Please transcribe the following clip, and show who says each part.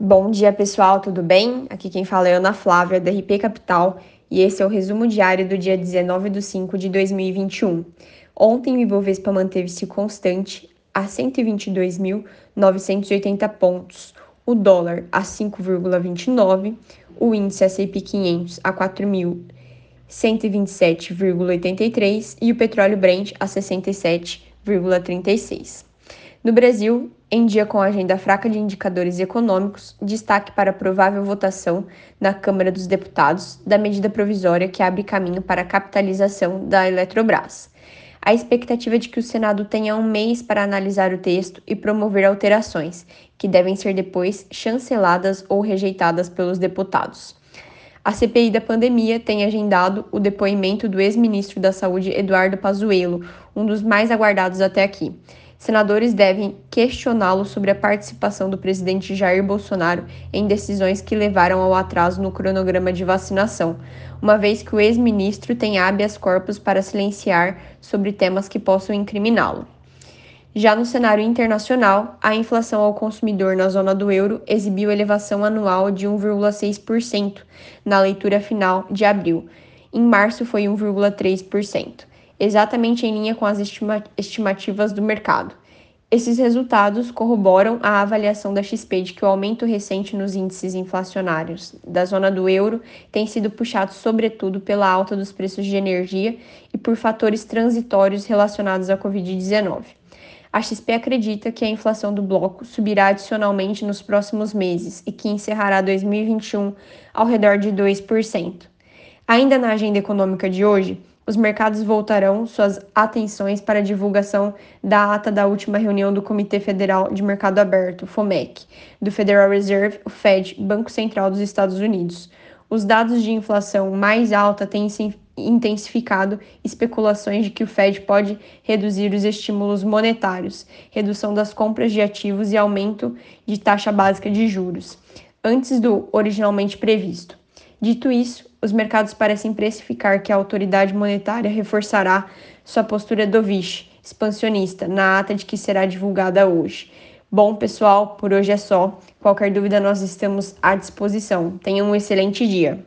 Speaker 1: Bom dia, pessoal, tudo bem? Aqui quem fala é Ana Flávia, da RP Capital, e esse é o resumo diário do dia 19 de 5 de 2021. Ontem o Ibovespa manteve-se constante a 122.980 pontos, o dólar a 5,29, o índice S&P 500 a 4.127,83 e o petróleo Brent a 67,36. No Brasil, em dia com a agenda fraca de indicadores econômicos, destaque para a provável votação na Câmara dos Deputados da medida provisória que abre caminho para a capitalização da Eletrobras. A expectativa é de que o Senado tenha um mês para analisar o texto e promover alterações, que devem ser depois chanceladas ou rejeitadas pelos deputados. A CPI da pandemia tem agendado o depoimento do ex-ministro da Saúde Eduardo Pazuello, um dos mais aguardados até aqui senadores devem questioná-lo sobre a participação do presidente Jair Bolsonaro em decisões que levaram ao atraso no cronograma de vacinação, uma vez que o ex-ministro tem habeas corpus para silenciar sobre temas que possam incriminá-lo. Já no cenário internacional, a inflação ao consumidor na zona do euro exibiu elevação anual de 1,6% na leitura final de abril. Em março foi 1,3% exatamente em linha com as estima estimativas do mercado. Esses resultados corroboram a avaliação da XP de que o aumento recente nos índices inflacionários da zona do euro tem sido puxado sobretudo pela alta dos preços de energia e por fatores transitórios relacionados à Covid-19. A XP acredita que a inflação do bloco subirá adicionalmente nos próximos meses e que encerrará 2021 ao redor de 2%. Ainda na agenda econômica de hoje, os mercados voltarão suas atenções para a divulgação da ata da última reunião do Comitê Federal de Mercado Aberto, FOMEC, do Federal Reserve, o Fed, Banco Central dos Estados Unidos. Os dados de inflação mais alta têm intensificado especulações de que o Fed pode reduzir os estímulos monetários, redução das compras de ativos e aumento de taxa básica de juros, antes do originalmente previsto. Dito isso, os mercados parecem precificar que a autoridade monetária reforçará sua postura dovish, expansionista, na ata de que será divulgada hoje. Bom, pessoal, por hoje é só. Qualquer dúvida, nós estamos à disposição. Tenham um excelente dia.